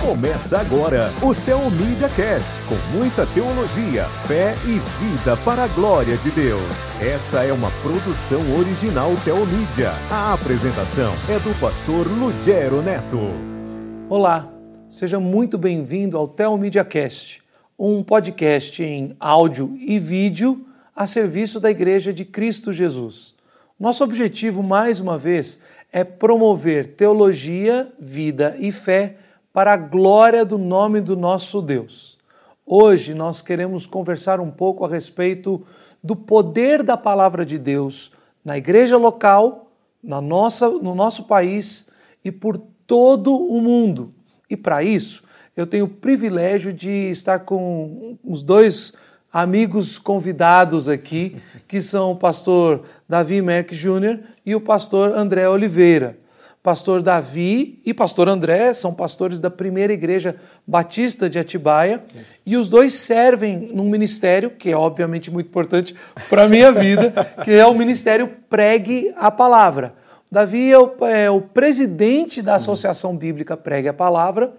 Começa agora o Teomídia Cast, com muita teologia, fé e vida para a glória de Deus. Essa é uma produção original Teomídia. A apresentação é do pastor Lugero Neto. Olá, seja muito bem-vindo ao Teomídia Cast, um podcast em áudio e vídeo a serviço da Igreja de Cristo Jesus. Nosso objetivo, mais uma vez, é promover teologia, vida e fé para a glória do nome do nosso Deus. Hoje nós queremos conversar um pouco a respeito do poder da palavra de Deus na igreja local, na nossa, no nosso país e por todo o mundo. E para isso, eu tenho o privilégio de estar com os dois amigos convidados aqui, que são o pastor Davi Merck Júnior e o pastor André Oliveira. Pastor Davi e pastor André são pastores da primeira igreja batista de Atibaia e os dois servem num ministério que é obviamente muito importante para a minha vida, que é o ministério Pregue a Palavra. Davi é o, é o presidente da Associação Bíblica Pregue a Palavra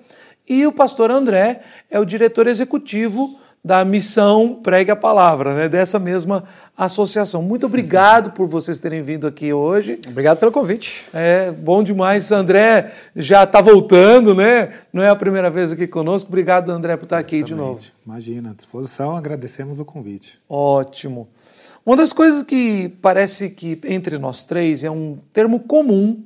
e o pastor André é o diretor executivo da missão Pregue a Palavra, né? dessa mesma associação. Muito obrigado por vocês terem vindo aqui hoje. Obrigado pelo convite. É bom demais. André já está voltando, né? Não é a primeira vez aqui conosco. Obrigado, André, por estar aqui Justamente. de novo. Imagina, à disposição, agradecemos o convite. Ótimo. Uma das coisas que parece que entre nós três é um termo comum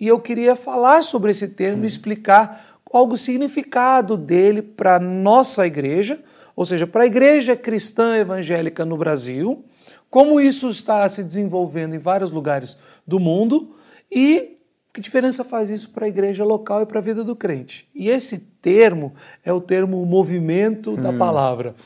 e eu queria falar sobre esse termo hum. e explicar qual o significado dele para a nossa igreja, ou seja, para a igreja cristã evangélica no Brasil, como isso está se desenvolvendo em vários lugares do mundo e que diferença faz isso para a igreja local e para a vida do crente. E esse termo é o termo movimento da hum. palavra.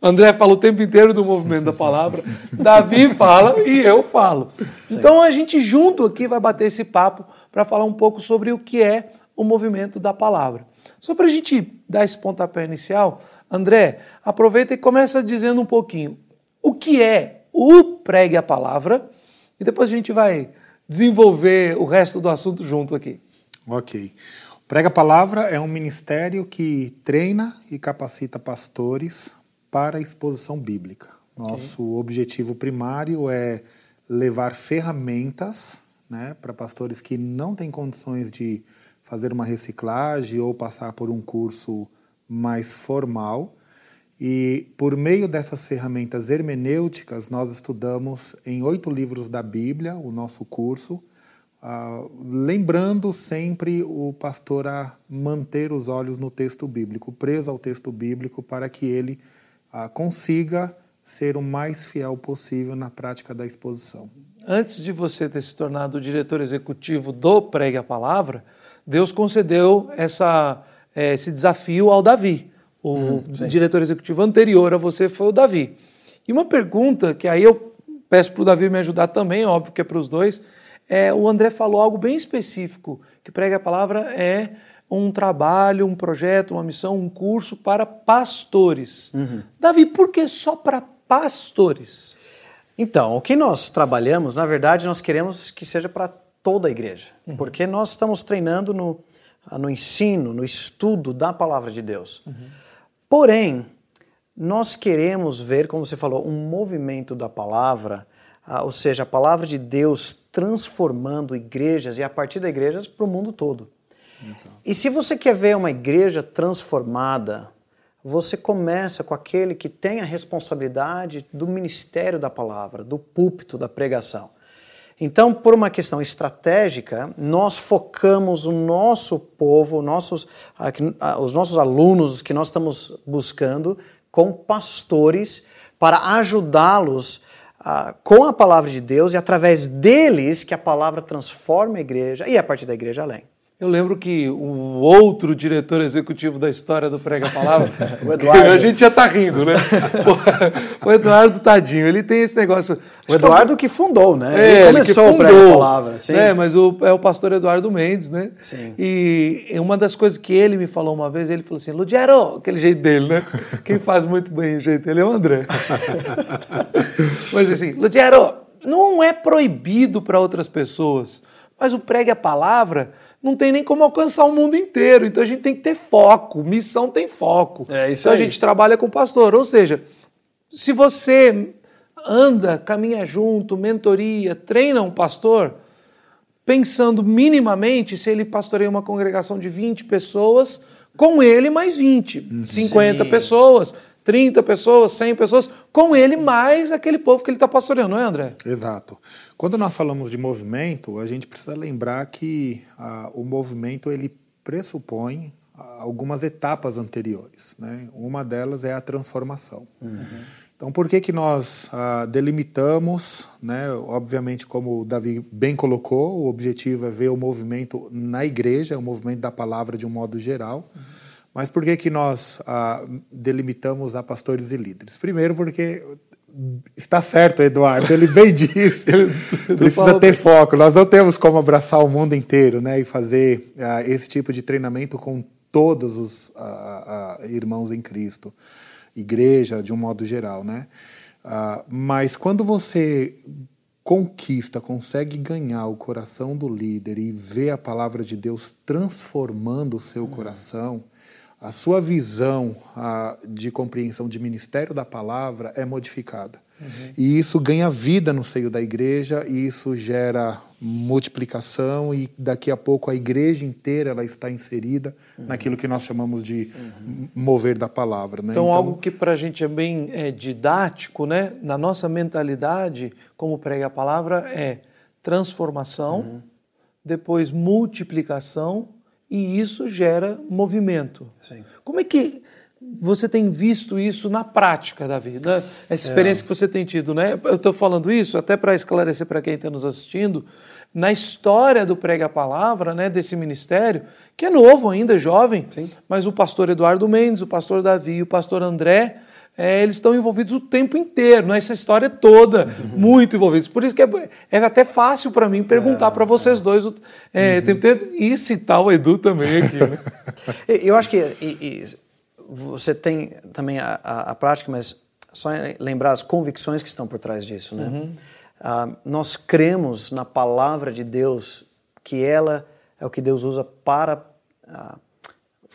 André fala o tempo inteiro do movimento da palavra, Davi fala e eu falo. Então a gente junto aqui vai bater esse papo para falar um pouco sobre o que é o movimento da palavra. Só para a gente dar esse pontapé inicial, André, aproveita e começa dizendo um pouquinho o que é o pregue a palavra e depois a gente vai desenvolver o resto do assunto junto aqui. Ok. O Prega a Palavra é um ministério que treina e capacita pastores para a exposição bíblica. Nosso okay. objetivo primário é levar ferramentas né, para pastores que não têm condições de fazer uma reciclagem ou passar por um curso mais formal. E por meio dessas ferramentas hermenêuticas, nós estudamos em oito livros da Bíblia o nosso curso, uh, lembrando sempre o pastor a manter os olhos no texto bíblico, preso ao texto bíblico, para que ele uh, consiga ser o mais fiel possível na prática da exposição. Antes de você ter se tornado diretor executivo do Pregue a Palavra, Deus concedeu essa é, esse desafio ao Davi. O hum, diretor executivo anterior a você foi o Davi. E uma pergunta que aí eu peço para o Davi me ajudar também, óbvio que é para os dois, é, o André falou algo bem específico, que prega a palavra é um trabalho, um projeto, uma missão, um curso para pastores. Uhum. Davi, por que só para pastores? Então, o que nós trabalhamos, na verdade, nós queremos que seja para toda a igreja, uhum. porque nós estamos treinando no, no ensino, no estudo da palavra de Deus. Uhum. Porém, nós queremos ver, como você falou, um movimento da palavra, ah, ou seja, a palavra de Deus transformando igrejas e a partir da igrejas para o mundo todo. Então. E se você quer ver uma igreja transformada, você começa com aquele que tem a responsabilidade do ministério da palavra, do púlpito da pregação. Então, por uma questão estratégica, nós focamos o nosso povo, nossos, os nossos alunos que nós estamos buscando, com pastores, para ajudá-los com a palavra de Deus e através deles que a palavra transforma a igreja e a partir da igreja além. Eu lembro que o outro diretor executivo da história do Prega Palavra, o Eduardo. A gente já está rindo, né? O, Eduardo Tadinho, ele tem esse negócio. O Eduardo que fundou, né? É, ele começou ele o Prega Palavra. Sim. É, mas o, é o pastor Eduardo Mendes, né? Sim. E uma das coisas que ele me falou uma vez, ele falou assim: Ludiero, aquele jeito dele, né? Quem faz muito bem o jeito dele é o André. mas assim, Ludiero, não é proibido para outras pessoas Mas o pregue a palavra não tem nem como alcançar o mundo inteiro. Então a gente tem que ter foco. Missão tem foco. É isso então aí. a gente trabalha com o pastor. Ou seja, se você anda, caminha junto, mentoria, treina um pastor, pensando minimamente se ele pastoreia uma congregação de 20 pessoas, com ele mais 20, 50 Sim. pessoas, 30 pessoas, 100 pessoas, com ele mais aquele povo que ele está pastoreando, não é, André? Exato. Quando nós falamos de movimento, a gente precisa lembrar que ah, o movimento ele pressupõe ah, algumas etapas anteriores. Né? Uma delas é a transformação. Então, por que, que nós ah, delimitamos, né? obviamente, como o Davi bem colocou, o objetivo é ver o movimento na igreja, o movimento da palavra de um modo geral. Mas por que, que nós ah, delimitamos a pastores e líderes? Primeiro, porque está certo, Eduardo, ele bem disse, precisa ter foco. Nós não temos como abraçar o mundo inteiro né, e fazer ah, esse tipo de treinamento com todos os ah, ah, irmãos em Cristo, igreja de um modo geral. Né? Ah, mas quando você conquista, consegue ganhar o coração do líder e ver a palavra de Deus transformando o seu coração, a sua visão ah, de compreensão de ministério da palavra é modificada. E isso ganha vida no seio da igreja, e isso gera multiplicação, e daqui a pouco a igreja inteira ela está inserida naquilo que nós chamamos de mover da palavra. Né? Então, algo que para a gente é bem é, didático, né? na nossa mentalidade, como prega a palavra, é transformação, depois multiplicação, e isso gera movimento. Sim. Como é que você tem visto isso na prática, Davi? Né? Essa experiência que você tem tido, né? Eu estou falando isso até para esclarecer para quem está nos assistindo, na história do Prega a Palavra, né, desse ministério, que é novo ainda, jovem, mas o pastor Eduardo Mendes, o pastor Davi e o pastor André, é, eles estão envolvidos o tempo inteiro, nessa história toda, muito envolvidos. Por isso que é, é até fácil para mim perguntar para vocês dois o é, tempo inteiro e citar o Edu também aqui. Né? Eu acho que e- e você tem também a, a- a prática, mas só lembrar as convicções que estão por trás disso, né? Ah, nós cremos na palavra de Deus, que ela é o que Deus usa para ah,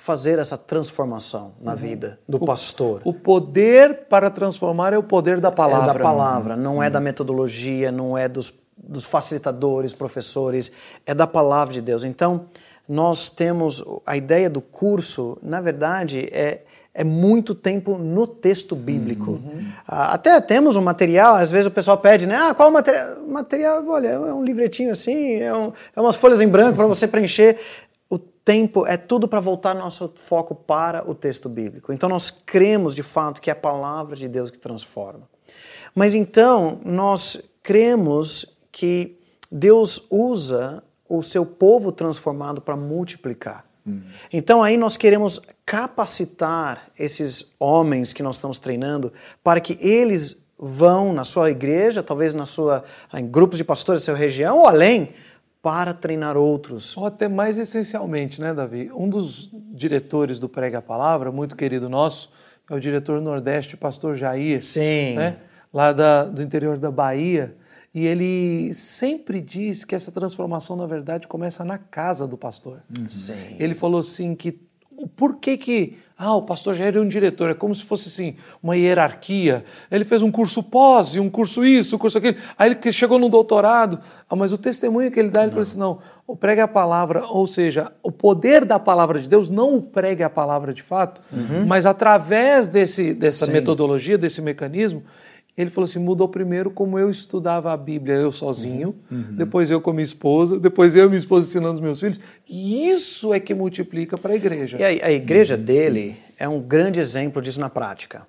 fazer essa transformação na vida do pastor. O poder para transformar é o poder da palavra. É da palavra, não é da metodologia, não é dos, dos facilitadores, professores, é da palavra de Deus. Então, nós temos a ideia do curso, na verdade, é, é muito tempo no texto bíblico. Ah, Até temos um material, às vezes o pessoal pede, né? Ah, qual o material? Material, olha, é um livretinho assim, é, um- é umas folhas em branco para você preencher. O tempo é tudo para voltar nosso foco para o texto bíblico. Então nós cremos de fato que é a palavra de Deus que transforma. Mas então nós cremos que Deus usa o seu povo transformado para multiplicar. Então aí nós queremos capacitar esses homens que nós estamos treinando para que eles vão na sua igreja, talvez na sua em grupos de pastores da sua região ou além, para treinar outros. Ou até mais essencialmente, né, Davi? Um dos diretores do Prega a Palavra, muito querido nosso, é o diretor Nordeste, o pastor Jair. Sim. Né? Lá da, do interior da Bahia. E ele sempre diz que essa transformação, na verdade, começa na casa do pastor. Sim. Ele falou assim que o por que que ah, o pastor Jair é um diretor, é como se fosse assim, uma hierarquia. Ele fez um curso pós, um curso isso, um curso aquilo. Aí ele chegou no doutorado. Ah, mas o testemunho que ele dá, ele falou assim: não, o prega a palavra, ou seja, o poder da palavra de Deus, não o pregue a palavra de fato, mas através desse, dessa Sim. metodologia, desse mecanismo, ele falou assim: mudou primeiro como eu estudava a Bíblia, eu sozinho, depois eu com minha esposa, depois eu e minha esposa ensinando os meus filhos. E isso é que multiplica para a igreja. E a, a igreja dele é um grande exemplo disso na prática.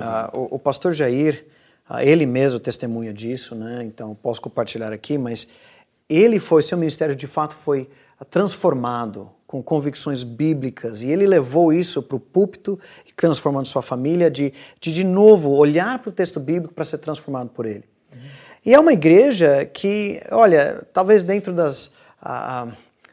Ah, o, o pastor Jair, ah, ele mesmo testemunha disso, né? então posso compartilhar aqui, mas ele foi, seu ministério de fato foi transformado com convicções bíblicas e ele levou isso para o púlpito, transformando sua família, de de, de novo olhar para o texto bíblico para ser transformado por ele. E é uma igreja que, olha, talvez dentro das, a- a-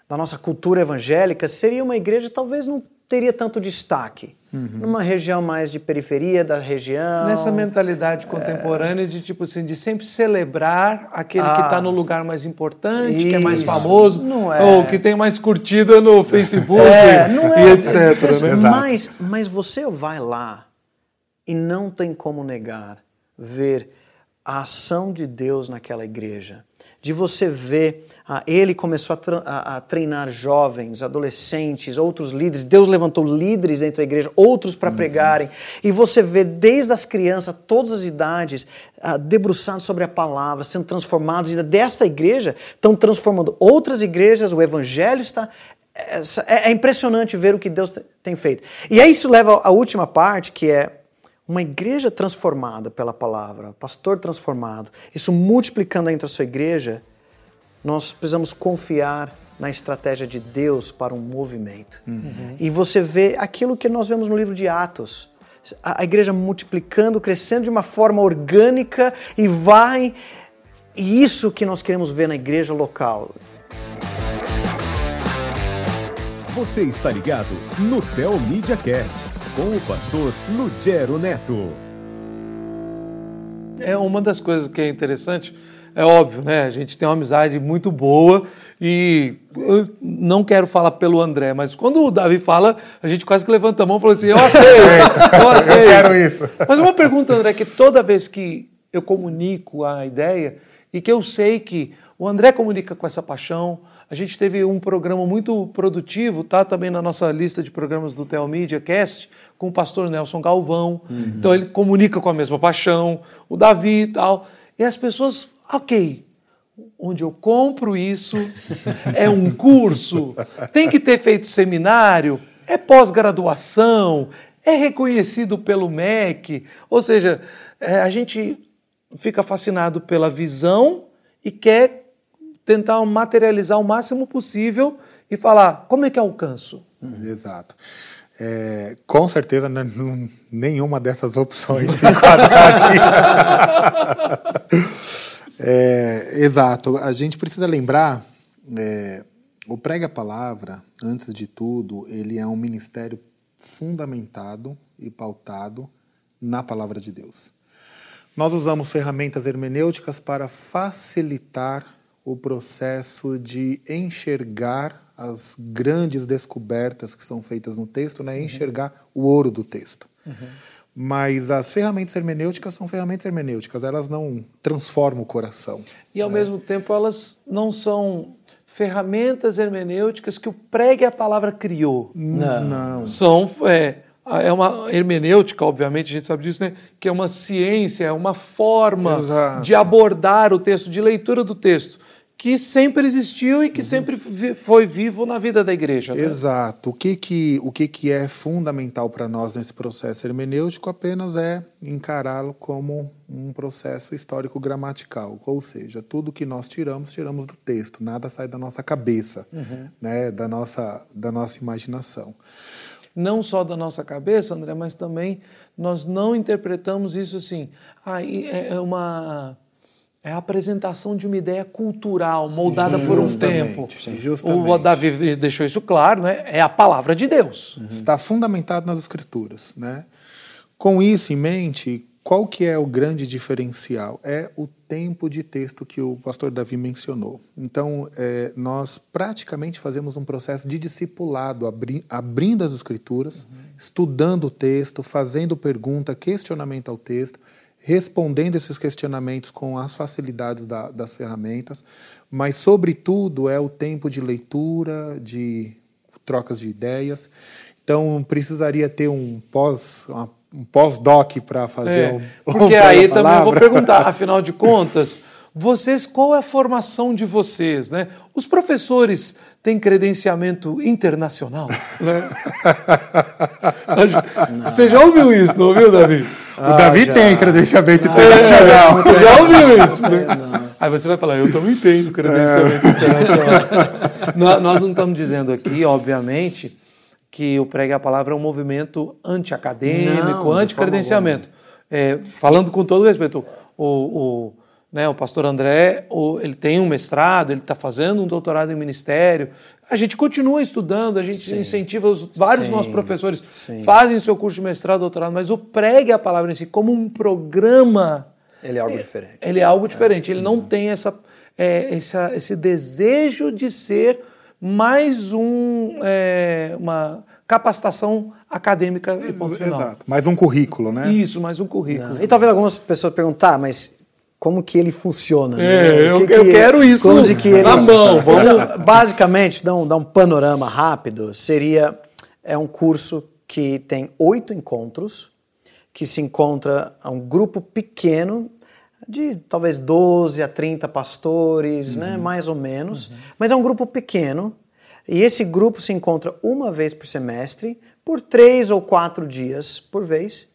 da nossa cultura evangélica, seria uma igreja talvez não teria tanto destaque. Uhum. Numa região mais de periferia da região. Nessa mentalidade contemporânea é... de tipo assim, de sempre celebrar aquele ah, que está no lugar mais importante, isso. que é mais famoso, é. ou que tem mais curtida no Facebook é, e, é. etc. Né? Mas, mas você vai lá e não tem como negar ver a ação de Deus naquela igreja, de você ver, ah, ele começou a, treinar jovens, adolescentes, outros líderes, Deus levantou líderes dentro da igreja, outros para uhum. pregarem, e você vê desde as crianças, todas as idades, ah, debruçados sobre a palavra, sendo transformados, e desta igreja estão transformando outras igrejas, o evangelho está. É, é, é impressionante ver o que Deus tem feito. E aí isso leva à última parte, que é uma igreja transformada pela palavra, pastor transformado, isso multiplicando entre a sua igreja, nós precisamos confiar na estratégia de Deus para um movimento. Uhum. E você vê aquilo que nós vemos no livro de Atos. A, a igreja multiplicando, crescendo de uma forma orgânica e vai. E isso que nós queremos ver na igreja local. Você está ligado no Tel Media Cast com o pastor Lugero Neto. É uma das coisas que é interessante, é óbvio, né? A gente tem uma amizade muito boa e eu não quero falar pelo André, mas quando o Davi fala, a gente quase que levanta a mão e fala assim: eu aceito, eu aceito. Eu quero isso. Mas uma pergunta, André, que toda vez que eu comunico a ideia e que eu sei que o André comunica com essa paixão, a gente teve um programa muito produtivo, tá também na nossa lista de programas do Telmedia Cast, com o pastor Nelson Galvão. Uhum. Então ele comunica com a mesma paixão, o Davi e tal. E as pessoas, ok, onde eu compro isso, é um curso, tem que ter feito seminário, é pós-graduação, é reconhecido pelo MEC. Ou seja, é, a gente fica fascinado pela visão e quer tentar materializar o máximo possível e falar como é que alcanço. Exato. É, com certeza nenhuma dessas opções se enquadra aqui. é, exato. A gente precisa lembrar, é, o Prega Palavra, antes de tudo, ele é um ministério fundamentado e pautado na Palavra de Deus. Nós usamos ferramentas hermenêuticas para facilitar o processo de enxergar as grandes descobertas que são feitas no texto, né? Uhum. enxergar o ouro do texto. Uhum. Mas as ferramentas hermenêuticas são ferramentas hermenêuticas, elas não transformam o coração. E ao né? mesmo tempo elas não são ferramentas hermenêuticas que o pregue a palavra criou. Não. não. São é, é uma hermenêutica, obviamente, a gente sabe disso, né? que é uma ciência, é uma forma Exato. de abordar o texto, de leitura do texto que sempre existiu e que uhum. sempre foi vivo na vida da igreja. Né? Exato. O que que, o que, que é fundamental para nós nesse processo hermenêutico apenas é encará-lo como um processo histórico-gramatical, ou seja, tudo que nós tiramos, tiramos do texto, nada sai da nossa cabeça, uhum. né, da, nossa, da nossa imaginação. Não só da nossa cabeça, André, mas também nós não interpretamos isso assim, ah, é uma é a apresentação de uma ideia cultural moldada justamente, por um tempo. Justamente. O Davi deixou isso claro, né? É a palavra de Deus. Uhum. Está fundamentado nas escrituras, né? Com isso em mente, qual que é o grande diferencial? É o tempo de texto que o pastor Davi mencionou. Então, é, nós praticamente fazemos um processo de discipulado, abri abrindo as escrituras, uhum. estudando o texto, fazendo pergunta, questionamento ao texto, respondendo esses questionamentos com as facilidades da, das ferramentas, mas, sobretudo, é o tempo de leitura, de trocas de ideias. Então, precisaria ter um pós, um pós-doc para fazer é, um. Porque um aí também vou perguntar, afinal de contas. Vocês, qual é a formação de vocês? Né? Os professores têm credenciamento internacional? Né? Você já ouviu isso, não ouviu, Davi? Ah, o Davi já. tem credenciamento internacional. É, você já ouviu isso? Né? Aí você vai falar, eu também tenho credenciamento é. internacional. Nós não estamos dizendo aqui, obviamente, que o Prega a Palavra é um movimento anti-acadêmico, anti-credenciamento. É, falando com todo respeito, o, o Né? O pastor André, ele tem um mestrado, ele está fazendo um doutorado em ministério. A gente continua estudando, a gente Sim. incentiva os vários Sim. nossos professores Sim. fazem o seu curso de mestrado, doutorado, mas o pregue a palavra em si como um programa. Ele é algo é, diferente. Ele é algo diferente. É. Ele não tem essa, é, essa, esse desejo de ser mais um, é, uma capacitação acadêmica e ponto final. Exato. Mais um currículo, né? Isso, mais um currículo. Não. E talvez algumas pessoas perguntar, tá, mas como que ele funciona. É, né? eu, que eu quero isso como de que ele, na mão. Vamos... Basicamente, dar um, dar um panorama rápido, seria é um curso que tem oito encontros, que se encontra um grupo pequeno de talvez 12 a 30 pastores, né, uhum. né, mais ou menos, uhum. mas é um grupo pequeno, e esse grupo se encontra uma vez por semestre, por três ou quatro dias por vez,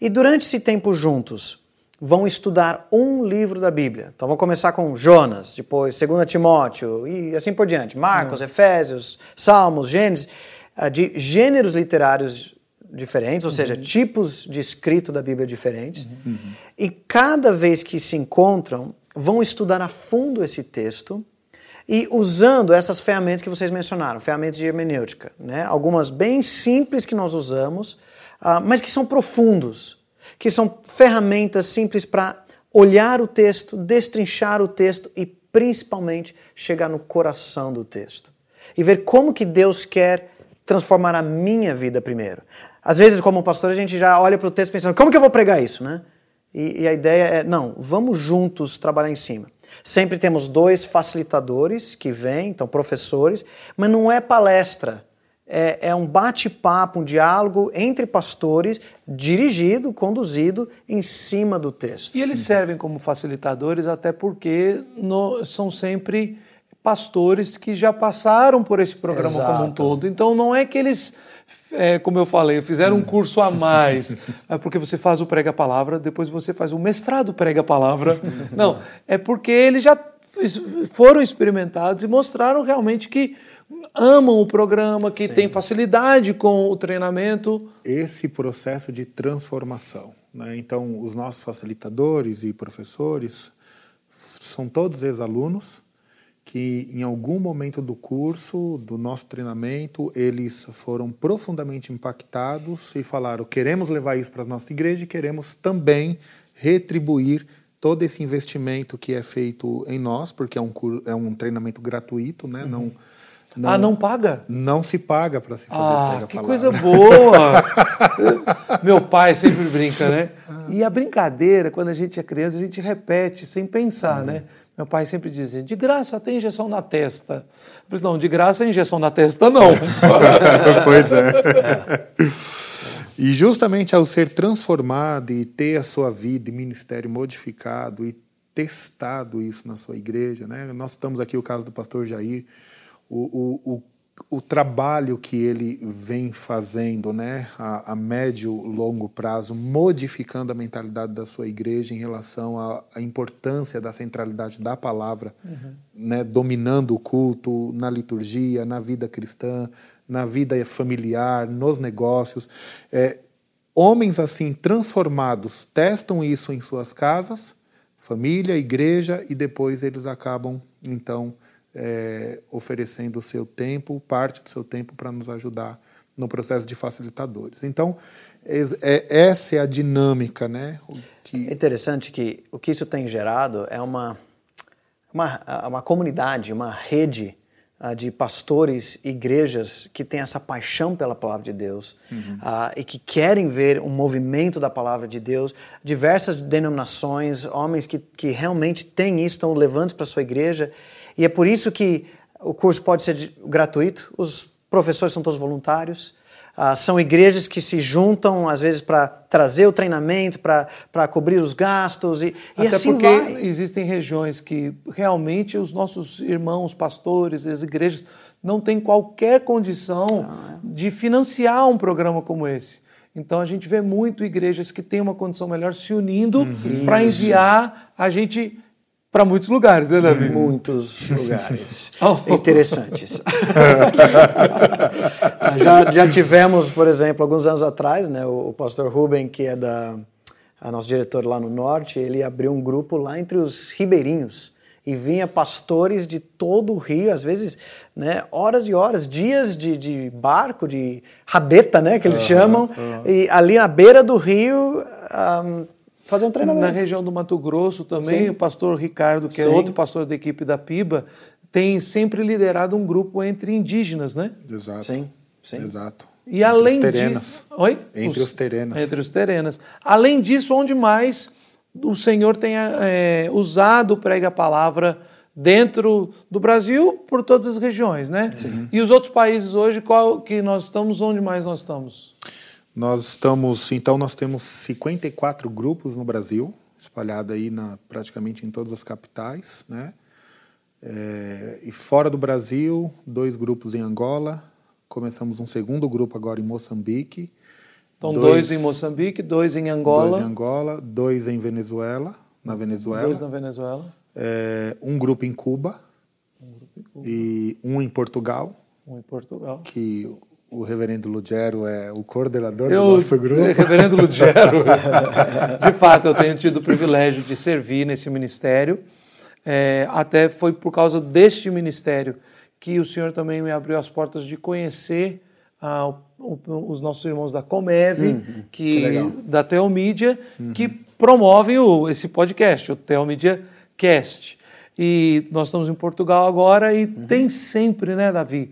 e durante esse tempo juntos, vão estudar um livro da Bíblia. Então vão começar com Jonas, depois 2 Timóteo e assim por diante. Marcos, uhum. Efésios, Salmos, Gênesis, ah, de gêneros literários diferentes, ou uhum. seja, tipos de escrito da Bíblia diferentes. Uhum. E cada vez que se encontram, vão estudar a fundo esse texto e usando essas ferramentas que vocês mencionaram, ferramentas de hermenêutica, né? algumas bem simples que nós usamos, uh, mas que são profundos que são ferramentas simples para olhar o texto, destrinchar o texto e principalmente chegar no coração do texto e ver como que Deus quer transformar a minha vida primeiro. Às vezes, como pastor, a gente já olha para o texto pensando, como que eu vou pregar isso, né? E, e, a ideia é, não, vamos juntos trabalhar em cima. Sempre temos dois facilitadores que vêm, então professores, mas não é palestra é, é um bate-papo, um diálogo entre pastores, dirigido, conduzido em cima do texto. E eles servem como facilitadores até porque no, são sempre pastores que já passaram por esse programa Exato. como um todo. Então não é que eles, é, como eu falei, fizeram um curso a mais, é porque você faz o prega-palavra, depois você faz o mestrado prega-palavra. Não, é porque eles já foram experimentados e mostraram realmente que amam o programa, que Sim. têm facilidade com o treinamento. Esse processo de transformação. Né? Então, os nossos facilitadores e professores são todos ex-alunos que, em algum momento do curso, do nosso treinamento, eles foram profundamente impactados e falaram: queremos levar isso para a nossa igreja e queremos também retribuir todo esse investimento que é feito em nós, porque é um, é um treinamento gratuito, né? Uhum. Não não, ah, não paga? Não se paga para se fazer ah, que coisa boa! Meu pai sempre brinca, né? E a brincadeira, quando a gente é criança, a gente repete sem pensar, né? Meu pai sempre dizia, de graça tem injeção na testa. Eu falei, não, de graça injeção na testa não. pois é. E justamente ao ser transformado e ter a sua vida e ministério modificado e testado isso na sua igreja, né? Nós estamos aqui o caso do pastor Jair, o, o, o, trabalho que ele vem fazendo né, a, a médio longo prazo, modificando a mentalidade da sua igreja em relação à, à importância da centralidade da palavra, uhum. né, dominando o culto, na liturgia, na vida cristã, na vida familiar, nos negócios. É, homens assim transformados testam isso em suas casas, família, igreja, e depois eles acabam, então, é, oferecendo o seu tempo, parte do seu tempo, para nos ajudar no processo de facilitadores. Então, é, essa é a dinâmica. Né? Que... É interessante que o que isso tem gerado é uma, uma, uma comunidade, uma rede uh, de pastores, igrejas que têm essa paixão pela palavra de Deus uhum. uh, e que querem ver um movimento da palavra de Deus. Diversas denominações, homens que, que realmente têm isso, estão levando para sua igreja e é por isso que o curso pode ser gratuito, os professores são todos voluntários. Uh, são igrejas que se juntam, às vezes, para trazer o treinamento, para cobrir os gastos e, e Até assim porque vai. existem regiões que realmente os nossos irmãos, pastores, as igrejas, não têm qualquer condição ah, é. de financiar um programa como esse. Então a gente vê muito igrejas que têm uma condição melhor se unindo uhum. para enviar a gente para muitos lugares, né, Davi? Muitos lugares oh. interessantes. já, já tivemos, por exemplo, alguns anos atrás, né, o, o pastor Ruben, que é da a nosso diretor lá no norte, ele abriu um grupo lá entre os ribeirinhos e vinha pastores de todo o rio, às vezes, né, horas e horas, dias de, de barco, de rabeta, né, que eles uhum, chamam, uhum. e ali na beira do rio um, fazer um treinamento. Na região do Mato Grosso também, Sim. o pastor Ricardo, que é Sim. é outro pastor da equipe da PIBA, tem sempre liderado um grupo entre indígenas, né? Exato. Sim. Sim. Exato. E entre além disso, Oi? Entre os, os terenas. Entre os terenas. Além disso, onde mais o Senhor tenha é, usado o prega-palavra dentro do Brasil, por todas as regiões, né? Sim. E os outros países hoje, qual que nós estamos, onde mais nós estamos? Nós estamos, então nós temos 54 grupos no Brasil, espalhado aí na, praticamente em todas as capitais, né? É, e fora do Brasil, dois grupos em Angola, começamos um segundo grupo agora em Moçambique, então, dois, dois, em Moçambique, dois em Angola. Dois em Angola, dois em Venezuela, na Venezuela. Dois na Venezuela. É, um grupo em Cuba. Um grupo em Cuba. E um em Portugal. Um em Portugal. Que o reverendo Lugero é o coordenador eu, do nosso grupo. Reverendo Lugero. de fato, eu tenho tido o privilégio de servir nesse ministério. É, até foi por causa deste ministério que o Senhor também me abriu as portas de conhecer ah, os nossos irmãos da Comev, uhum, que, que da Teomídia, uhum. que promovem o, esse podcast, o Teomídia Cast. E nós estamos em Portugal agora e uhum. tem sempre, né, Davi,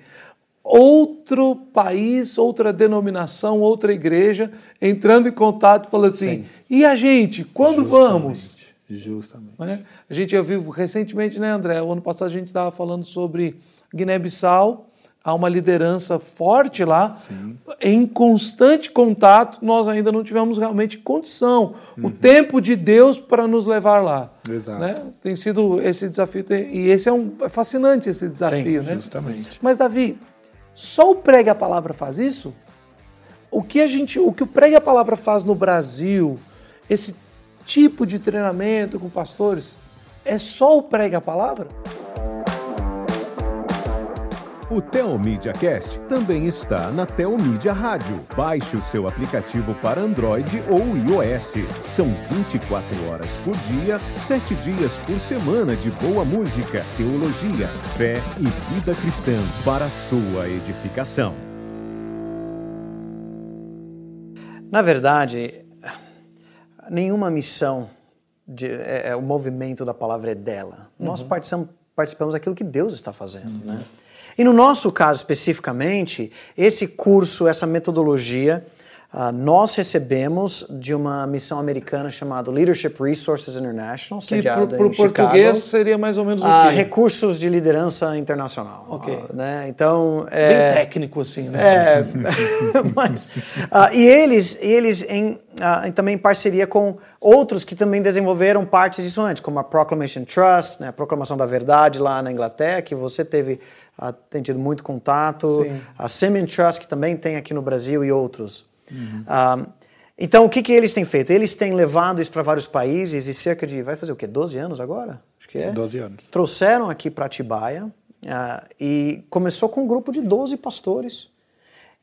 outro país, outra denominação, outra igreja entrando em contato falando assim: Sim. e a gente, quando Justamente. vamos? Justamente. É? A gente eu vi recentemente, né, André? O ano passado a gente estava falando sobre Guiné-Bissau há uma liderança forte lá, Sim. em constante contato, nós ainda não tivemos realmente condição, uhum. o tempo de Deus para nos levar lá. Exato. Né? Tem sido esse desafio, e esse é um é fascinante esse desafio, Sim, né? Justamente. Mas Davi, só o prega a palavra faz isso? O que a gente, o que o prega a palavra faz no Brasil, esse tipo de treinamento com pastores, é só o prega a palavra? O Telmídia Cast também está na Telmídia Rádio. Baixe o seu aplicativo para Android ou iOS. São 24 horas por dia, 7 dias por semana de boa música, teologia, fé e vida cristã para a sua edificação. Na verdade, nenhuma missão, de, é, é, o movimento da palavra é dela. Uhum. Nós participamos, participamos daquilo que Deus está fazendo, uhum. né? E no nosso caso especificamente, esse curso, essa metodologia, uh, nós recebemos de uma missão americana chamada Leadership Resources International, sediada em Chicago. Para português seria mais ou menos o uh, quê? Recursos de liderança internacional. Ok. Uh, né? Então, é, Bem técnico assim, né? É, mas, e eles, eles em, em, também em parceria com outros que também desenvolveram partes disso antes, como a Proclamation Trust, né, a Proclamação da Verdade lá na Inglaterra, que você teve tem tido muito contato. Sim. A Semen Trust, que também tem aqui no Brasil, e outros. Uhum. Um, então, o que, que eles têm feito? Eles têm levado isso para vários países e cerca de, vai fazer o quê? 12 anos agora? Acho que é. 12 anos. Trouxeram aqui para Atibaia uh, e começou com um grupo de 12 pastores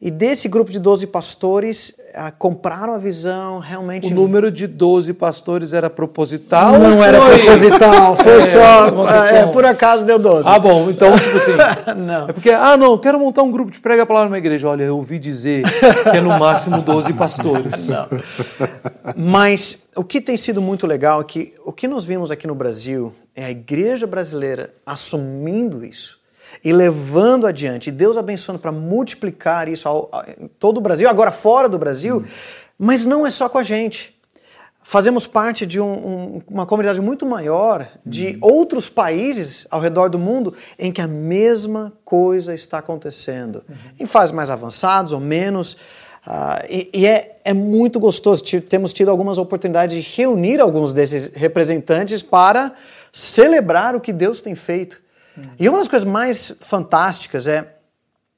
e desse grupo de 12 pastores, ah, compraram a visão, realmente. O número de 12 pastores era proposital? Não era proposital, foi é, só. É, por acaso deu 12. Ah, bom, então, tipo assim. não. É porque, ah, não, quero montar um grupo de prega a palavra numa igreja. Olha, eu ouvi dizer que é no máximo 12 pastores. Não. Mas o que tem sido muito legal é que o que nós vimos aqui no Brasil é a igreja brasileira assumindo isso e levando adiante, e Deus abençoando para multiplicar isso ao, ao, em todo o Brasil, agora fora do Brasil, hum. mas não é só com a gente. Fazemos parte de um, um, uma comunidade muito maior de hum. outros países ao redor do mundo em que a mesma coisa está acontecendo. Uhum. Em fases mais avançadas ou menos. Uh, e, e é, é, muito gostoso. Temos tido algumas oportunidades de reunir alguns desses representantes para celebrar o que Deus tem feito. E uma das coisas mais fantásticas é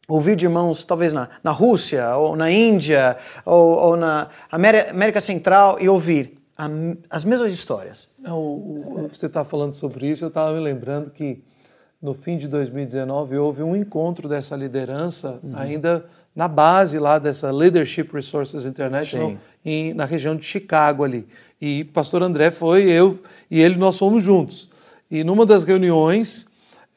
ouvir de irmãos, talvez na, na Rússia, ou na Índia, ou, ou na América Central, e ouvir a, as mesmas histórias. É, o, o, você está falando sobre isso, eu estava me lembrando que no fim de 2019 houve um encontro dessa liderança, uhum. ainda na base lá dessa Leadership Resources International em, na região de Chicago ali. E pastor André foi, eu e ele, nós fomos juntos. E numa das reuniões,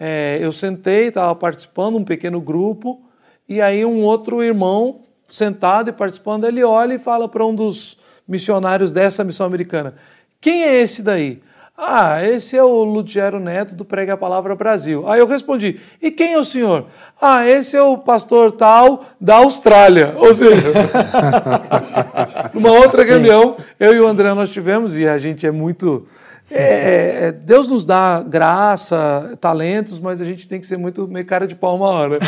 é, eu sentei, estava participando, um pequeno grupo, e aí um outro irmão sentado e participando, ele olha e fala para um dos missionários dessa missão americana: Quem é esse daí? Ah, esse é o Ludgero Neto do Prega a Palavra Brasil. Aí eu respondi: E quem é o senhor? Ah, esse é o pastor tal da Austrália. Ou seja, numa outra Sim. reunião, eu e o André nós tivemos, e a gente é muito. É, é, é, Deus nos dá graça, talentos, mas a gente tem que ser muito meio cara de pau uma hora.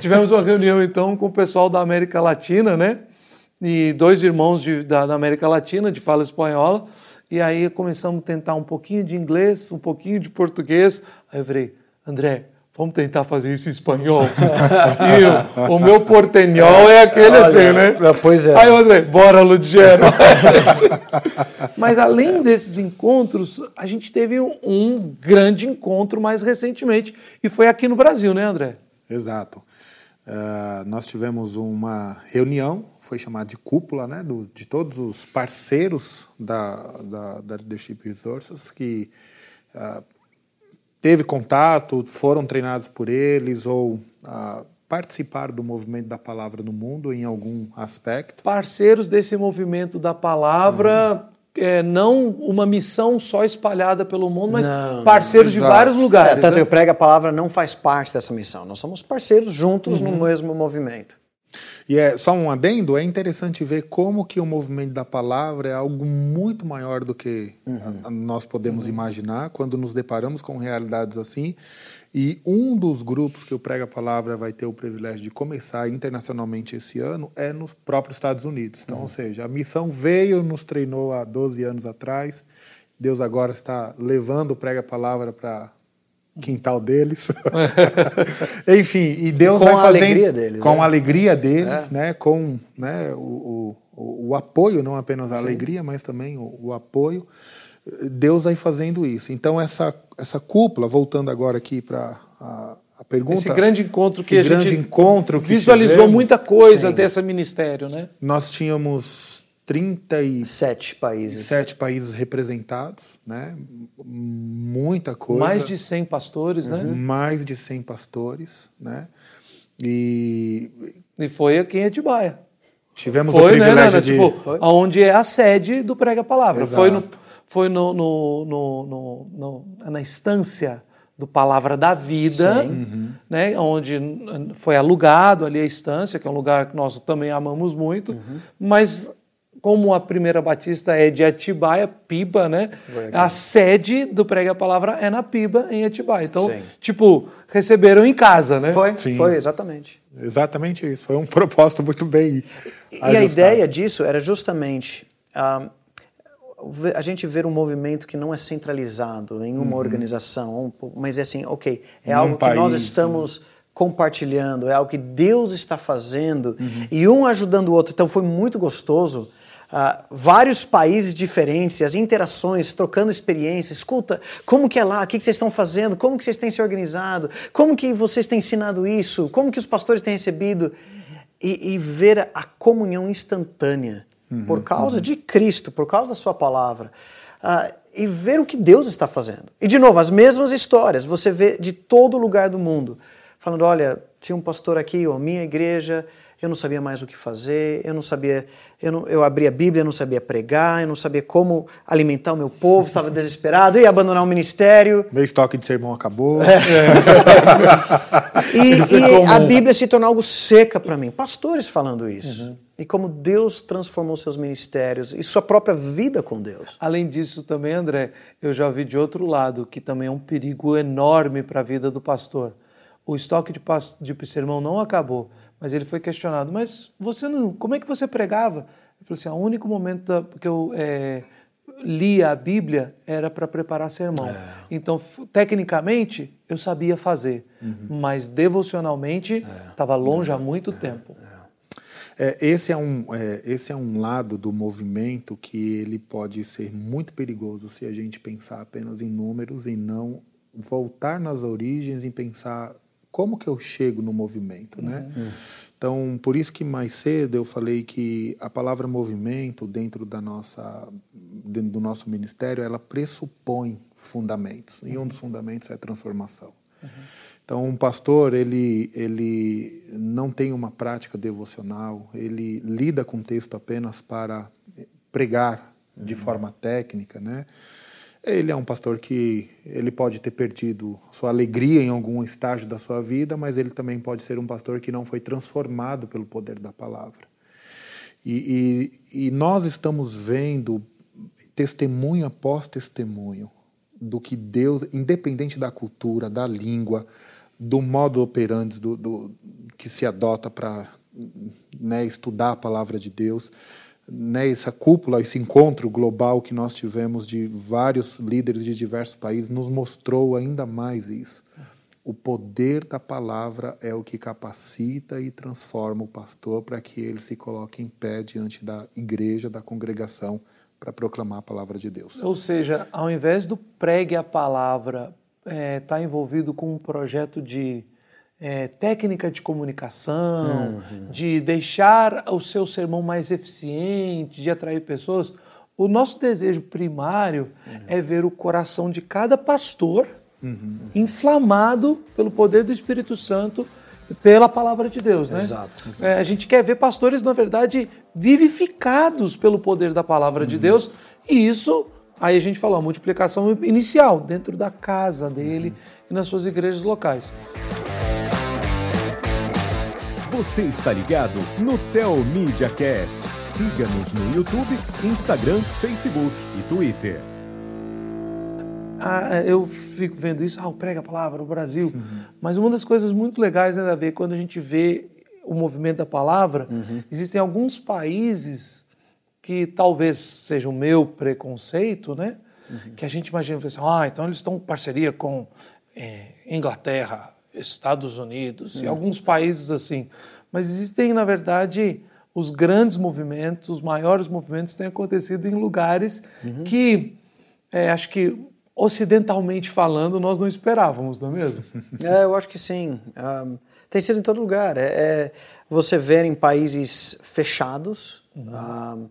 Tivemos uma reunião então com o pessoal da América Latina, né? E dois irmãos de, da, da América Latina, de fala espanhola. E aí começamos a tentar um pouquinho de inglês, um pouquinho de português. Aí eu falei, André, vamos tentar fazer isso em espanhol. e o, o meu portenhol é aquele Olha, assim, né? Pois é. Aí o André, bora, Ludgero. Mas além desses encontros, a gente teve um, um grande encontro mais recentemente. E foi aqui no Brasil, né, André? Exato. Uh, nós tivemos uma reunião, foi chamada de cúpula, né, do, de todos os parceiros da, da, da Leadership Resources que uh, teve contato, foram treinados por eles ou participaram do movimento da palavra no mundo em algum aspecto. Parceiros desse movimento da palavra. Uhum é, não uma missão só espalhada pelo mundo, mas não, parceiros de vários lugares. É, tanto né? que o Prega a Palavra não faz parte dessa missão. Nós somos parceiros juntos uhum. no mesmo movimento. E é só um adendo, é interessante ver como que o movimento da palavra é algo muito maior do que uhum. nós podemos uhum. imaginar quando nos deparamos com realidades assim. E um dos grupos que o Prega Palavra vai ter o privilégio de começar internacionalmente esse ano é nos próprios Estados Unidos. Então, uhum. ou seja, a missão veio, nos treinou há 12 anos atrás. Deus agora está levando o Prega Palavra para quintal deles. Enfim, e Deus com vai fazendo alegria deles, com a né? alegria deles, é. né? Com né, o, o, o, apoio, não apenas a Sim. alegria, mas também o, o apoio. Deus vai fazendo isso. Então, essa, essa cúpula, voltando agora aqui para a, a, pergunta. Esse grande encontro que a gente encontro que visualizou tivemos, muita coisa sim. desse ministério, né? Nós tínhamos 37 países. Sete países representados, né? Muita coisa. Mais de 100 pastores, né? uhum. né? Mais de 100 pastores, né? E, e foi aqui em Atibaia. Tivemos foi, o né, privilégio né, de... Tipo, onde é a sede do Prega Palavra. Foi no foi no, no, no, no, na instância do Palavra da Vida, uhum. né, onde foi alugado ali a estância, que é um lugar que nós também amamos muito, uhum. mas como a primeira batista é de Atibaia, Piba, né? A sede do Prega a Palavra é na Piba, em Atibaia. Então, Sim. tipo, receberam em casa, né? Foi, Sim. foi, exatamente. Exatamente isso. Foi um propósito muito bem. E, e a ideia disso era justamente. Uh, a gente ver um movimento que não é centralizado em uma uhum. organização, mas é assim, ok, é algo país, que nós estamos né? compartilhando, é algo que Deus está fazendo uhum. e um ajudando o outro. Então foi muito gostoso. Uh, vários países diferentes, as interações, trocando experiências. Escuta, como que é lá? O que, que vocês estão fazendo? Como que vocês têm se organizado? Como que vocês têm ensinado isso? Como que os pastores têm recebido? E, e ver a comunhão instantânea uhum, por causa uhum. de Cristo, por causa da Sua palavra. Uh, e ver o que Deus está fazendo. E, de novo, as mesmas histórias, você vê de todo lugar do mundo, falando: olha, tinha um pastor aqui, ou minha igreja, eu não sabia mais o que fazer, eu não sabia, eu, não, eu abria a Bíblia, eu não sabia pregar, eu não sabia como alimentar o meu povo, estava desesperado, ia abandonar o ministério. Meu estoque de sermão acabou. É. e, e a Bíblia se tornou algo seca para mim. Pastores falando isso. Uhum e como Deus transformou seus ministérios e sua própria vida com Deus. Além disso, também, André, eu já vi de outro lado que também é um perigo enorme para a vida do pastor. O estoque de, de sermão não acabou, mas ele foi questionado. Mas você não, como é que você pregava? Ele falou assim: o único momento que eu é, lia a Bíblia era para preparar sermão. É. Então, tecnicamente, eu sabia fazer, uhum. mas devocionalmente estava é. longe há muito é. tempo. É, esse, é um, é, esse é um lado do movimento que ele pode ser muito perigoso se a gente pensar apenas em números e não voltar nas origens e pensar como que eu chego no movimento, né? Uhum. Então, por isso que mais cedo eu falei que a palavra movimento dentro da nossa dentro do nosso ministério, ela pressupõe fundamentos. E um dos fundamentos é a transformação. Uhum. Então, um pastor, ele, ele não tem uma prática devocional, ele lida com o texto apenas para pregar de uhum. forma técnica, né? Ele é um pastor que ele pode ter perdido sua alegria em algum estágio da sua vida, mas ele também pode ser um pastor que não foi transformado pelo poder da palavra. E, e, e nós estamos vendo testemunho após testemunho do que Deus, independente da cultura, da língua, do modo operandi do, do que se adota para né, estudar a palavra de Deus, né, essa cúpula, esse encontro global que nós tivemos de vários líderes de diversos países, nos mostrou ainda mais isso. O poder da palavra é o que capacita e transforma o pastor para que ele se coloque em pé diante da igreja, da congregação, para proclamar a palavra de Deus. Ou seja, ao invés do pregue a palavra estar é, tá envolvido com um projeto de é, técnica de comunicação, uhum. de deixar o seu sermão mais eficiente, de atrair pessoas, o nosso desejo primário uhum. é ver o coração de cada pastor uhum. inflamado pelo poder do Espírito Santo pela palavra de Deus, né? Exato. exato. É, a gente quer ver pastores, na verdade, vivificados pelo poder da palavra uhum. de Deus, e isso, aí a gente falou, a multiplicação inicial, dentro da casa dele uhum. e nas suas igrejas locais. Você está ligado no Tel Cast. Siga-nos no YouTube, Instagram, Facebook e Twitter ah, eu fico vendo isso, ah, prega a palavra, o Brasil. Uhum. Mas uma das coisas muito legais, né, Davi, quando a gente vê o movimento da palavra, uhum. existem alguns países que talvez seja o meu preconceito, né? Uhum. Que a gente imagina, assim, ah, então eles estão em parceria com é, Inglaterra, Estados Unidos e alguns países assim. Mas existem, na verdade, os grandes movimentos, os maiores movimentos têm acontecido em lugares uhum. que é, acho que ocidentalmente falando, nós não esperávamos, não é mesmo? É, eu acho que sim. Um, tem sido em todo lugar. É, é você ver em países fechados, uhum. um,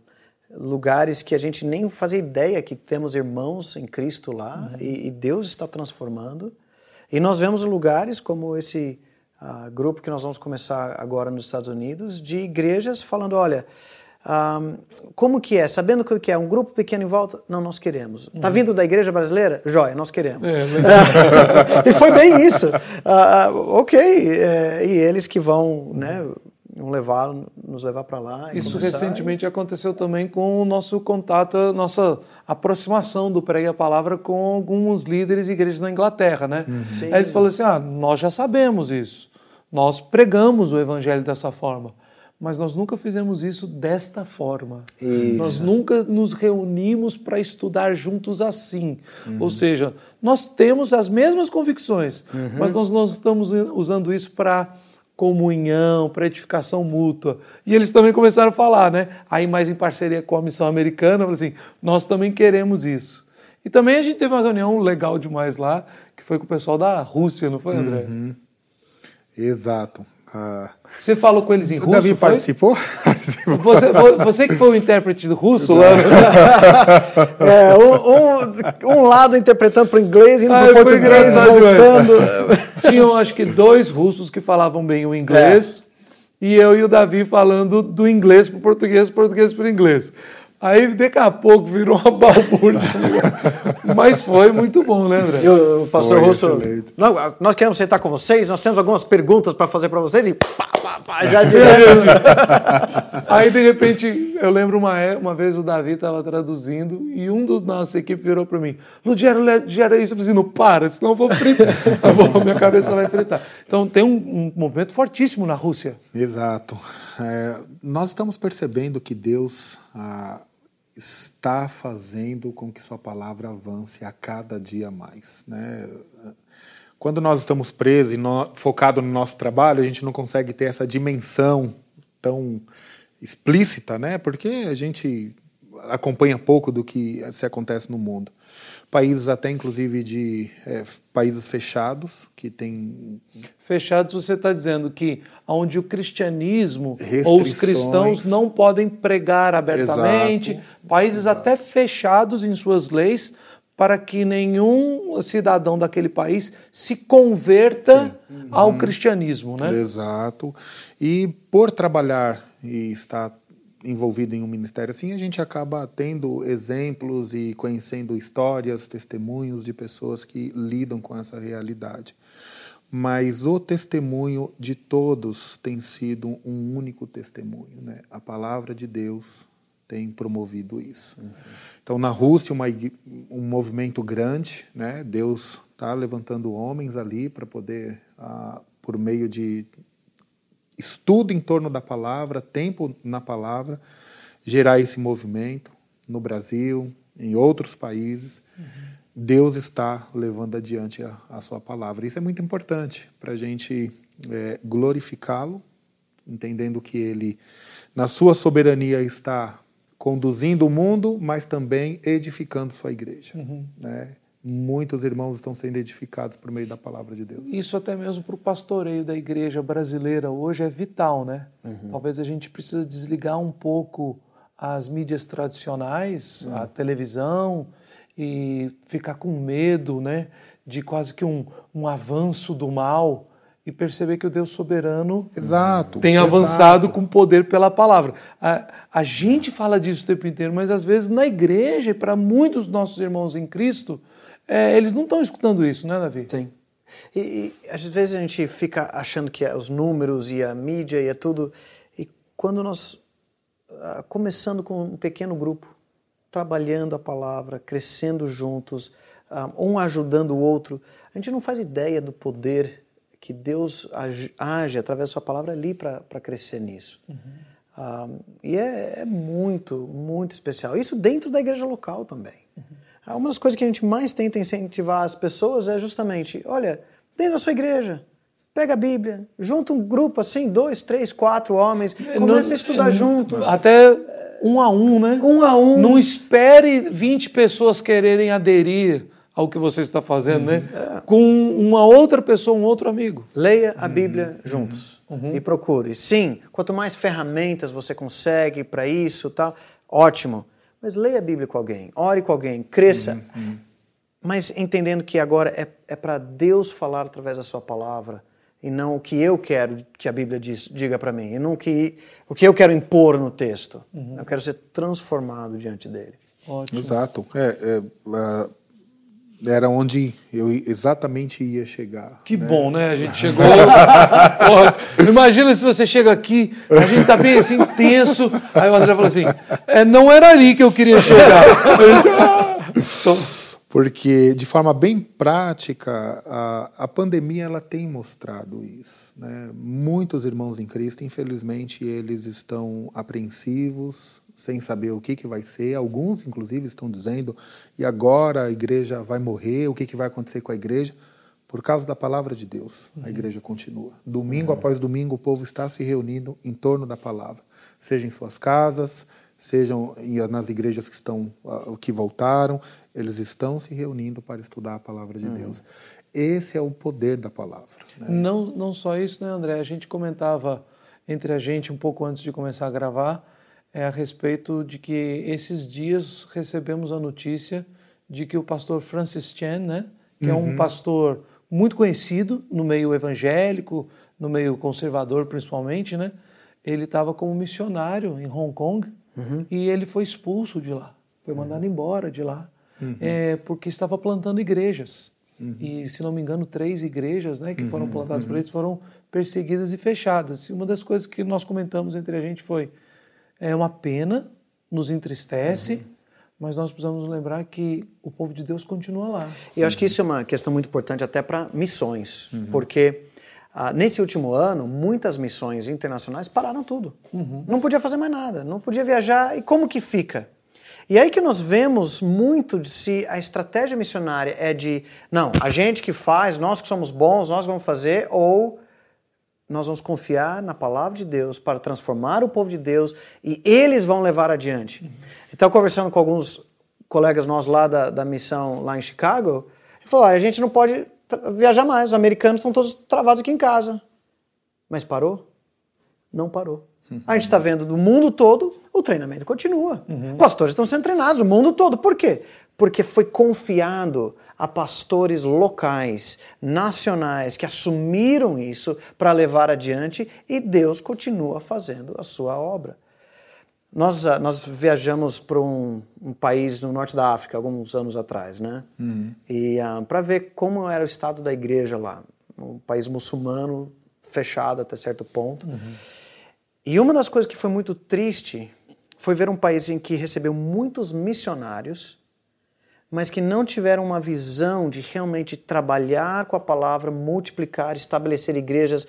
lugares que a gente nem fazia ideia que temos irmãos em Cristo lá uhum. e, e, Deus está transformando. E nós vemos lugares como esse uh, grupo que nós vamos começar agora nos Estados Unidos, de igrejas falando, olha, um, como que é? Sabendo que é um grupo pequeno em volta? Não, nós queremos. Está uhum. vindo da igreja brasileira? Joia, nós queremos. É, e foi bem isso. Uh, ok, é, e eles que vão, né, vão levar, nos levar para lá. Isso recentemente aconteceu também com o nosso contato, nossa aproximação do Pregue a Palavra com alguns líderes e igrejas na Inglaterra, né? Uhum. Aí eles falaram assim, ah, nós já sabemos isso. Nós pregamos o evangelho dessa forma mas nós nunca fizemos isso desta forma. Isso. Nós nunca nos reunimos para estudar juntos assim. Uhum. Ou seja, nós temos as mesmas convicções, uhum. mas nós não estamos usando isso para comunhão, para edificação mútua. E eles também começaram a falar, né? Aí mais em parceria com a missão americana, assim, nós também queremos isso. E também a gente teve uma reunião legal demais lá, que foi com o pessoal da Rússia, não foi, André? Uhum. Exato. Ah, você falou com eles em russo? Davi participou? Você, você, que foi o intérprete do russo lá? é, um, um, um, lado interpretando para o inglês e para o português voltando. Tinham acho que dois russos que falavam bem o inglês é. e eu e o Davi falando do inglês para o português, português para o inglês. Aí daqui a pouco virou uma balbúrdia. Mas foi muito bom, né, André? Eu, pastor foi Russo, nós, nós, queremos sentar com vocês, nós temos algumas perguntas para fazer para vocês e pá, pá, pá, já direto. Aí, de repente, eu lembro uma, é, uma vez o Davi estava traduzindo e um dos nossa equipe virou para mim: Ludiero, gera isso. Eu falei assim: não para, senão eu vou fritar. Eu vou, minha cabeça vai fritar. Então, tem um, um movimento fortíssimo na Rússia. Exato. É, nós estamos percebendo que Deus. Ah, está fazendo com que sua palavra avance a cada dia mais. Né? Quando nós estamos presos e no, focados no nosso trabalho, a gente não consegue ter essa dimensão tão explícita, né? Porque a gente acompanha pouco do que se acontece no mundo. Países até inclusive de é, países fechados que tem fechados você está dizendo que onde o cristianismo ou os cristãos não podem pregar abertamente, Exato. países Exato. até fechados em suas leis para que nenhum cidadão daquele país se converta Sim. ao uhum. cristianismo, né? Exato. E por trabalhar e estar envolvido em um ministério assim, a gente acaba tendo exemplos e conhecendo histórias, testemunhos de pessoas que lidam com essa realidade. Mas o testemunho de todos tem sido um único testemunho, né? A palavra de Deus tem promovido isso. Uhum. Então, na Rússia, uma, um movimento grande, né? Deus está levantando homens ali para poder, ah, por meio de estudo em torno da palavra, tempo na palavra, gerar esse movimento no Brasil, em outros países. Uhum. Deus está levando adiante a, a, sua palavra. Isso é muito importante para a gente é, glorificá-lo, entendendo que Ele, na sua soberania, está conduzindo o mundo, mas também edificando sua igreja. Uhum. Né? Muitos irmãos estão sendo edificados por meio da palavra de Deus. Isso até mesmo para o pastoreio da igreja brasileira hoje é vital, né? Uhum. Talvez a gente precisa desligar um pouco as mídias tradicionais, uhum. a televisão, e ficar com medo, né? De quase que um, um avanço do mal e perceber que o Deus soberano exato, tem avançado exato. com poder pela palavra. A, a gente fala disso o tempo inteiro, mas às vezes na igreja, e para muitos nossos irmãos em Cristo, é, eles não estão escutando isso, né, Davi? Sim. E, e, às vezes a gente fica achando que é os números e a mídia e é tudo. E quando nós, uh, começando com um pequeno grupo, trabalhando a palavra, crescendo juntos, uh, um ajudando o outro, a gente não faz ideia do poder que Deus age, age através da sua palavra ali para crescer nisso. Uhum. Ah, e é, é, muito, muito especial. Isso dentro da igreja local também. Uhum. Uma das coisas que a gente mais tenta incentivar as pessoas é justamente, olha, dentro da sua igreja, pega a Bíblia, junta um grupo assim, dois, três, quatro homens, começa a estudar juntos. Até um a um, né? Um a um. Não espere 20 pessoas quererem aderir ao que você está fazendo, né? É. Com uma outra pessoa, um outro amigo. Leia a Bíblia uhum. juntos uhum. e procure. Sim, quanto mais ferramentas você consegue para isso, tal, ótimo. Mas leia a Bíblia com alguém, ore com alguém, cresça. Uhum. Mas entendendo que agora é, é para Deus falar através da sua palavra e não o que eu quero que a Bíblia diz, diga para mim, e não o que, o que eu quero impor no texto. Uhum. Eu quero ser transformado diante dele. Ótimo. Exato. É, é, uh era onde eu exatamente ia chegar. Que né? bom, né? A gente chegou. Porra, imagina se você chega aqui, a gente tá bem assim, tenso. Aí o André fala assim: é, não era ali que eu queria chegar. Porque, de forma bem prática, a, a pandemia ela tem mostrado isso. Né? Muitos irmãos em Cristo, infelizmente, eles estão apreensivos, sem saber o que, que vai ser. Alguns, inclusive, estão dizendo: e agora a igreja vai morrer? O que, que vai acontecer com a igreja? Por causa da palavra de Deus, a igreja continua. Domingo uhum. após domingo, o povo está se reunindo em torno da palavra, seja em suas casas, sejam nas igrejas que estão uh, que voltaram, eles estão se reunindo para estudar a palavra de uhum. Deus. Esse é o poder da palavra. Né? Não, não só isso, né, André? A gente comentava entre a gente um pouco antes de começar a gravar é a respeito de que esses dias recebemos a notícia de que o pastor Francis Chan, né, que uhum. é um uhum. pastor muito conhecido no meio evangélico, no meio conservador principalmente, né, ele estava como missionário em Hong Kong uhum. e ele foi expulso de lá, foi mandado uhum. embora de lá, uhum. é, porque estava plantando igrejas. Uhum. E, se não me engano, três igrejas né, que foram plantadas por eles foram perseguidas e fechadas. E uma das coisas que nós comentamos entre a gente foi: é uma pena, nos entristece, uhum. mas nós precisamos lembrar que o povo de Deus continua lá. E eu acho que isso é uma questão muito importante até para missões, uhum. porque ah, nesse último ano, muitas missões internacionais pararam tudo. Uhum. Não podia fazer mais nada, não podia viajar. E como que fica? E aí que nós vemos muito de se a estratégia missionária é de, não, a gente que faz, nós que somos bons, nós vamos fazer, ou nós vamos confiar na palavra de Deus para transformar o povo de Deus e eles vão levar adiante. Então, conversando com alguns colegas nossos lá da, da missão lá em Chicago, ele falou: a gente não pode viajar mais, os americanos estão todos travados aqui em casa. Mas parou? Não parou. A gente está vendo do mundo todo, o treinamento continua. Uhum. Pastores estão sendo treinados, o mundo todo. Por quê? Porque foi confiado a pastores locais, nacionais, que assumiram isso para levar adiante e Deus continua fazendo a sua obra. Nós, ah, nós viajamos para um, um, país no norte da África alguns anos atrás, né? Uhum. E uh, ah, para ver como era o estado da igreja lá, um país muçulmano fechado até certo ponto. Uhum. E uma das coisas que foi muito triste foi ver um país em que recebeu muitos missionários, mas que não tiveram uma visão de realmente trabalhar com a palavra, multiplicar, estabelecer igrejas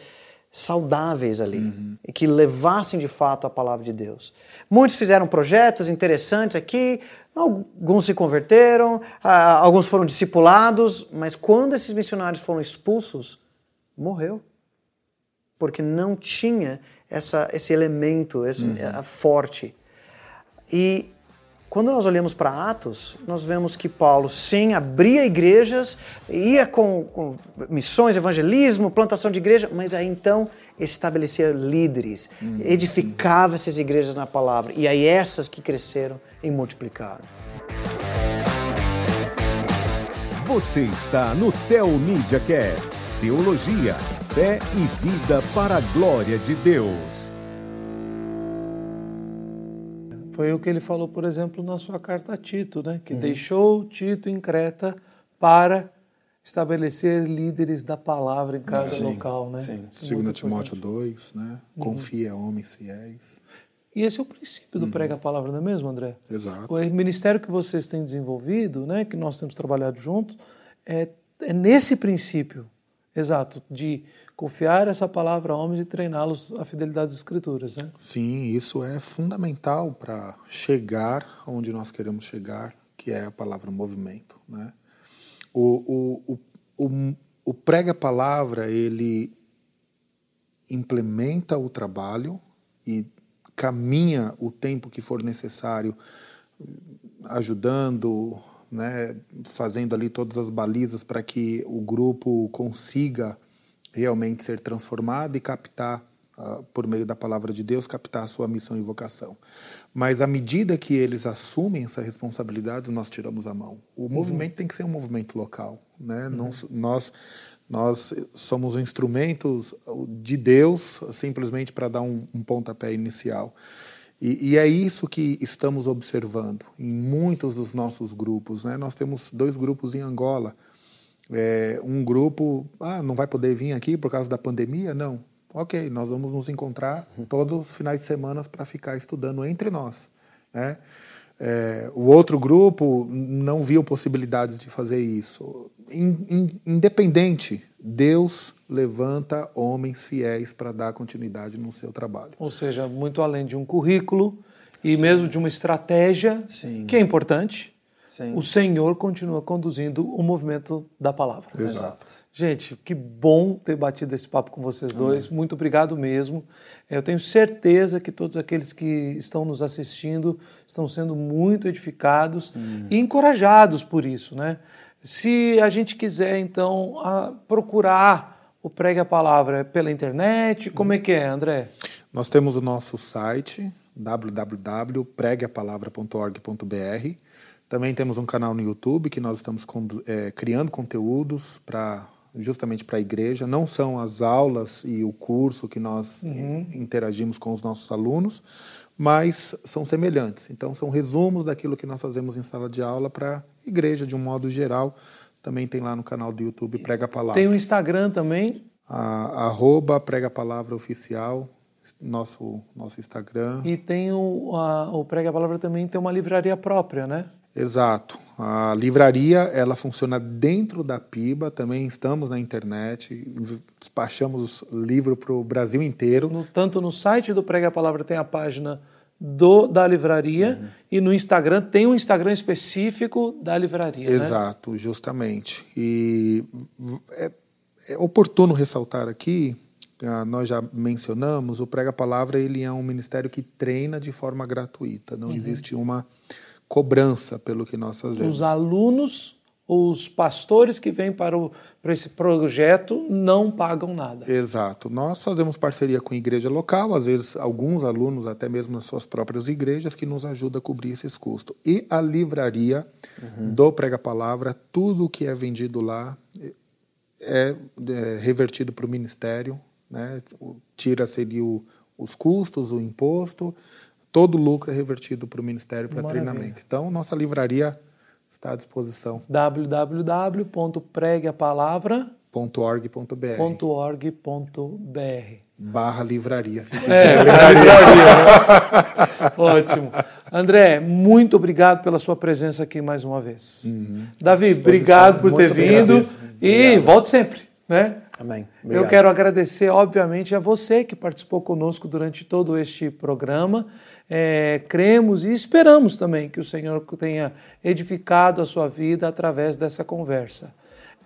saudáveis ali uhum. e que levassem de fato a palavra de Deus. Muitos fizeram projetos interessantes aqui, alguns se converteram, alguns foram discipulados, mas quando esses missionários foram expulsos, morreu. Porque não tinha essa, esse elemento esse, uhum. Forte. E quando nós olhamos para Atos, nós vemos que Paulo, sim, abria igrejas, ia com, com, missões, evangelismo, plantação de igreja, mas aí então estabelecia líderes, uhum. edificava essas igrejas na palavra, e aí essas que cresceram e multiplicaram. Você está no Tel Media Cast, Teologia, Fé e Vida para a Glória de Deus. Foi o que ele falou, por exemplo, na sua carta a Tito, né? que uhum. deixou Tito em Creta para estabelecer líderes da palavra em cada sim, local. Né? Sim. 2 Timóteo 2, né? Uhum. confia a homens fiéis. E esse é o princípio do uhum. prega a palavra, não é mesmo, André? Exato. O ministério que vocês têm desenvolvido, né, que nós temos trabalhado juntos, é, é nesse princípio, exato, de confiar essa palavra a homens e treiná-los à fidelidade das Escrituras. Né? Sim, isso é fundamental para chegar onde nós queremos chegar, que é a palavra movimento. Né? O, o, o, o, o prega-palavra, ele implementa o trabalho e caminha o tempo que for necessário, ajudando, né, fazendo ali todas as balizas para que o grupo consiga realmente ser transformado e captar, uh, por meio da palavra de Deus, captar a sua missão e vocação. Mas à medida que eles assumem essa responsabilidade, nós tiramos a mão. O uhum. movimento tem que ser um movimento local. Né? Uhum. Não, nós, nós somos instrumentos de Deus simplesmente para dar um, um pontapé inicial. E, e, é isso que estamos observando em muitos dos nossos grupos. Né? Nós temos dois grupos em Angola é, um grupo, ah, não vai poder vir aqui por causa da pandemia? Não. Ok, nós vamos nos encontrar todos os finais de semana para ficar estudando entre nós. Né? É, o outro grupo não viu possibilidades de fazer isso. In, in, independente, Deus levanta homens fiéis para dar continuidade no seu trabalho. Ou seja, muito além de um currículo e Sim. mesmo de uma estratégia, Sim. que é importante, Sim. o Senhor continua conduzindo o movimento da palavra. Exato. Gente, que bom ter batido esse papo com vocês dois. Amém. Muito obrigado mesmo. Eu tenho certeza que todos aqueles que estão nos assistindo estão sendo muito edificados hum. e encorajados por isso, né? Se a gente quiser, então, procurar o Pregue a Palavra pela internet, como é que é, André? Nós temos o nosso site www.pregueapalavra.org.br também temos um canal no YouTube que nós estamos é, criando conteúdos para justamente para a igreja. Não são as aulas e o curso que nós uhum. interagimos com os nossos alunos, mas são semelhantes. Então, são resumos daquilo que nós fazemos em sala de aula para a igreja de um modo geral. Também tem lá no canal do YouTube Prega a Palavra. Tem o Instagram também? A, arroba Prega Palavra Oficial, nosso, nosso Instagram. E tem o, a, o Prega a Palavra também tem uma livraria própria, né? Exato. A livraria ela funciona dentro da PIBA, também estamos na internet, despachamos livro para o Brasil inteiro. No, tanto no site do Prega a Palavra tem a página do da livraria uhum. e no Instagram tem um Instagram específico da livraria. Né? Exato, né? justamente. E é, é oportuno ressaltar aqui ah, nós já mencionamos, o Prega Palavra ele é um ministério que treina de forma gratuita. Não uhum. existe uma cobrança pelo que nós fazemos. Os alunos, os pastores que vêm para, o, para esse projeto não pagam nada. Exato. Nós fazemos parceria com a igreja local, às vezes alguns alunos, até mesmo nas suas próprias igrejas, que nos ajudam a cobrir esses custos. E a livraria uhum. do Prega Palavra, tudo o que é vendido lá é, é revertido para o ministério, né? tira-se os custos, o imposto, todo o lucro é revertido para o Ministério para treinamento. Então, nossa livraria está à disposição. www.pregapalavra.org.br Barra livraria, se quiser. É, livraria. Ótimo. André, muito obrigado pela sua presença aqui mais uma vez. Uhum. Davi, obrigado por ter vindo e volte sempre. Né? Amém. Obrigado. Eu quero agradecer, obviamente, a você que participou conosco durante todo este programa. É, cremos e esperamos também que o Senhor tenha edificado a sua vida através dessa conversa.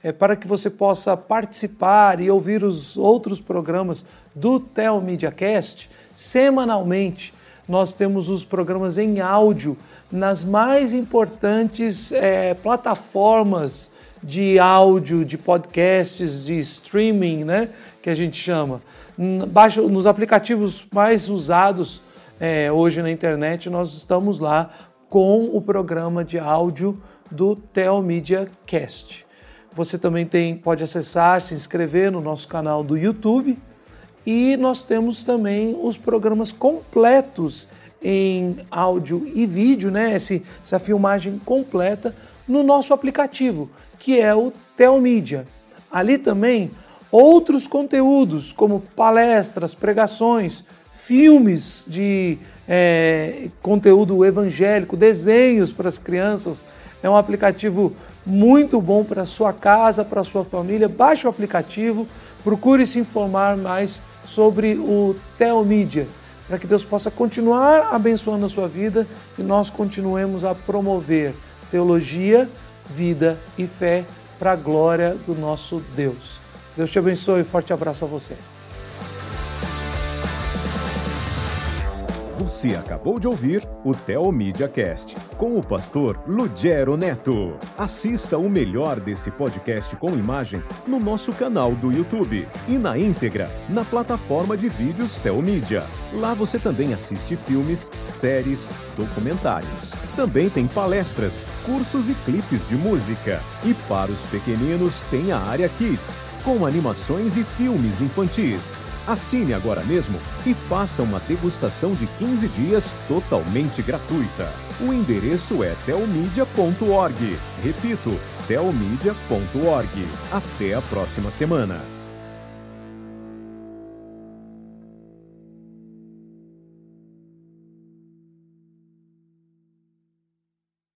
É, para que você possa participar e ouvir os outros programas do Tel Media Cast, semanalmente nós temos os programas em áudio nas mais importantes é, plataformas de áudio, de podcasts, de streaming, né, que a gente chama. Nos aplicativos mais usados é, hoje na internet, nós estamos lá com o programa de áudio do Telmedia Cast. Você também tem, pode acessar, se inscrever no nosso canal do YouTube e nós temos também os programas completos em áudio e vídeo, né? Esse, essa filmagem completa no nosso aplicativo que é o Telmídia. Ali também outros conteúdos, como palestras, pregações, filmes de é, conteúdo evangélico, desenhos para as crianças. É um aplicativo muito bom para sua casa, para sua família. Baixe o aplicativo, procure se informar mais sobre o Telmídia, para que Deus possa continuar abençoando a sua vida e nós continuemos a promover teologia vida e fé para a glória do nosso Deus. Deus te abençoe forte abraço a você. Você acabou de ouvir o Teomídia Cast com o pastor Lugero Neto. Assista o melhor desse podcast com imagem no nosso canal do YouTube e na íntegra na plataforma de vídeos Teomídia. Lá você também assiste filmes, séries, documentários. Também tem palestras, cursos e clipes de música. E para os pequeninos tem a área Kids com animações e filmes infantis. Assine agora mesmo e faça uma degustação de 15 dias totalmente gratuita. O endereço é telmedia.org. Repito, telmedia.org. Até a próxima semana.